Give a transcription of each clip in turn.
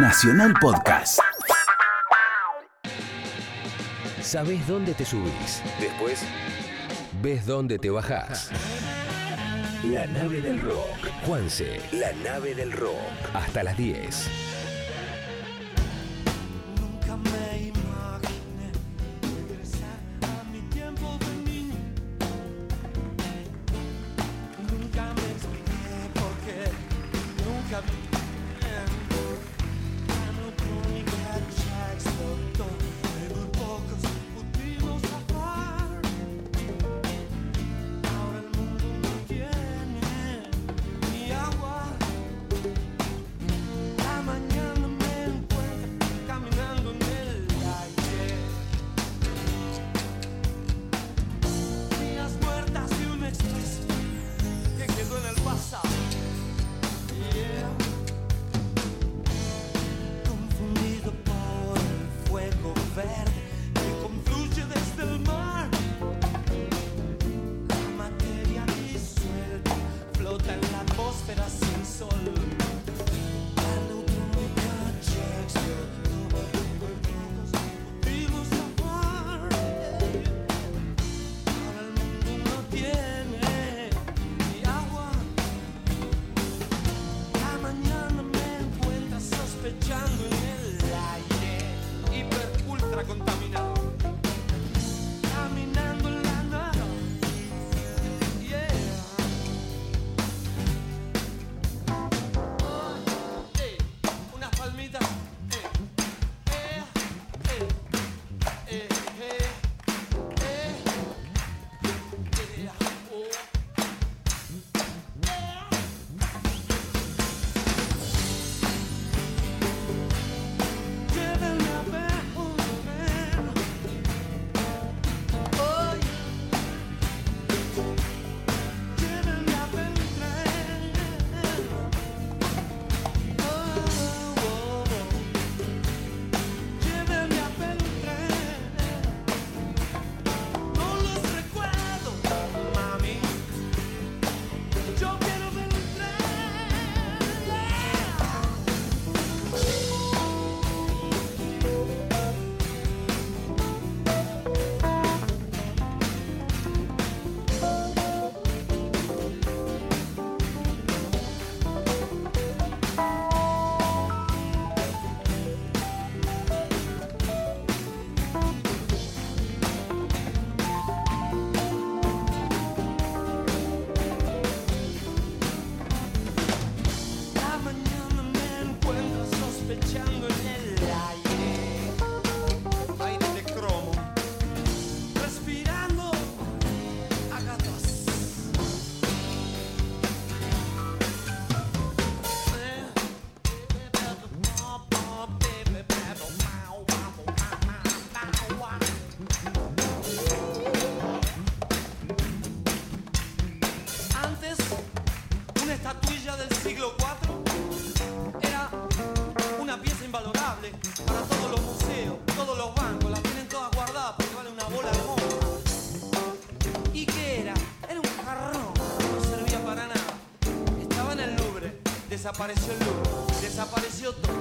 Nacional Podcast. Sabes dónde te subís. Después, ves dónde te bajás. La nave del rock. Juanse. La nave del rock. Hasta las 10. del siglo IV era una pieza invalorable para todos los museos, todos los bancos, la tienen todas guardadas porque vale una bola de monja. ¿Y qué era? Era un jarrón, no servía para nada. Estaba en el Louvre, desapareció el Louvre, desapareció todo,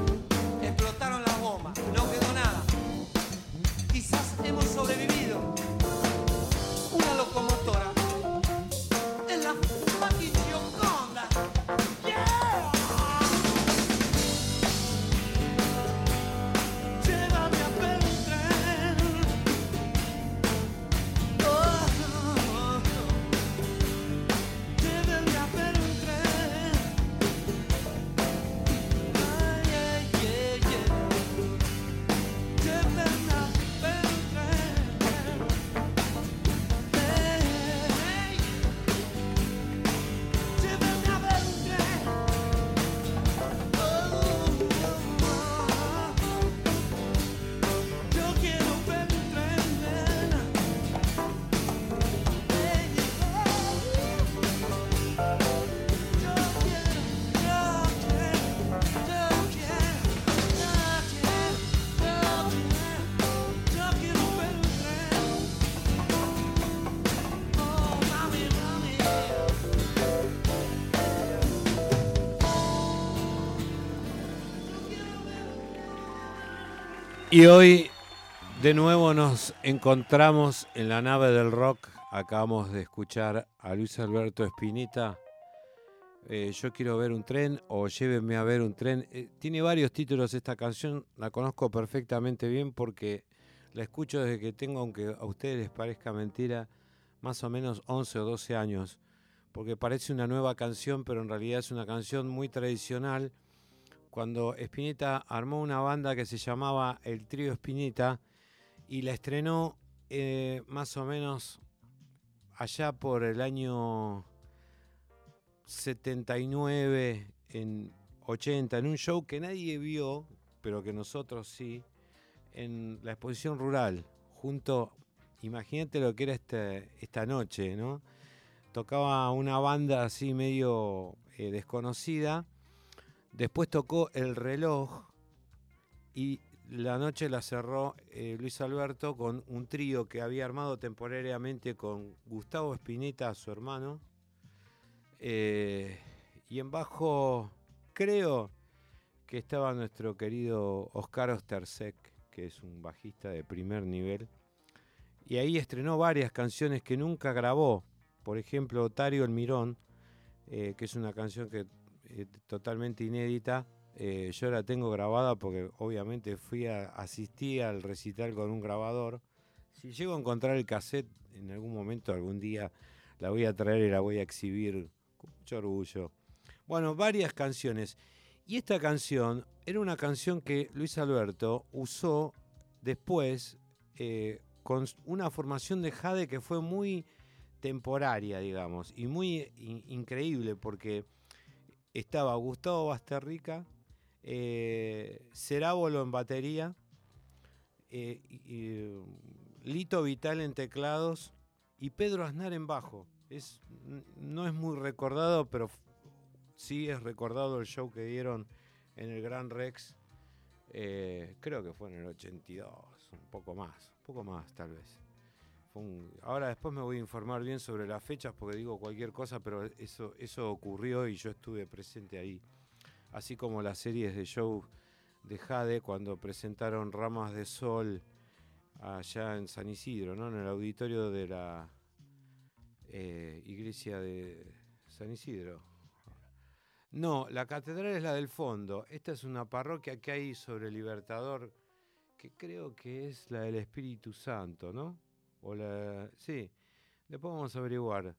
explotaron las bombas, no quedó nada. Quizás hemos sobrevivido. Una locomotora Y hoy de nuevo nos encontramos en la nave del rock. Acabamos de escuchar a Luis Alberto Espinita. Eh, yo quiero ver un tren o llévenme a ver un tren. Eh, tiene varios títulos esta canción, la conozco perfectamente bien porque la escucho desde que tengo, aunque a ustedes les parezca mentira, más o menos 11 o 12 años. Porque parece una nueva canción, pero en realidad es una canción muy tradicional cuando Spinetta armó una banda que se llamaba El Trío Spinetta y la estrenó eh, más o menos allá por el año 79, en 80, en un show que nadie vio, pero que nosotros sí, en la exposición rural, junto, imagínate lo que era este, esta noche, ¿no? Tocaba una banda así medio eh, desconocida Después tocó El reloj y la noche la cerró eh, Luis Alberto con un trío que había armado temporariamente con Gustavo Espineta, su hermano. Eh, y en bajo, creo que estaba nuestro querido Oscar Ostersek, que es un bajista de primer nivel. Y ahí estrenó varias canciones que nunca grabó. Por ejemplo, Otario El Mirón, eh, que es una canción que eh, totalmente inédita. Eh, yo la tengo grabada porque obviamente fui a asistí al recital con un grabador. Si llego a encontrar el cassette en algún momento, algún día, la voy a traer y la voy a exhibir con mucho orgullo. Bueno, varias canciones. Y esta canción era una canción que Luis Alberto usó después eh, con una formación de Jade que fue muy temporaria, digamos, y muy increíble porque estaba Gustavo Basterrica, eh, Cerábolo en batería, eh, Lito Vital en teclados y Pedro Aznar en bajo. Es, no es muy recordado, pero sí es recordado el show que dieron en el Gran Rex. Eh, creo que fue en el 82, un poco más, un poco más tal vez. Ahora después me voy a informar bien sobre las fechas porque digo cualquier cosa, pero eso, eso ocurrió y yo estuve presente ahí. Así como las series de show de Jade cuando presentaron Ramas de Sol allá en San Isidro, ¿no? en el auditorio de la eh, iglesia de San Isidro. No, la catedral es la del fondo. Esta es una parroquia que hay sobre Libertador, que creo que es la del Espíritu Santo, ¿no? O la, sí, después vamos a averiguar.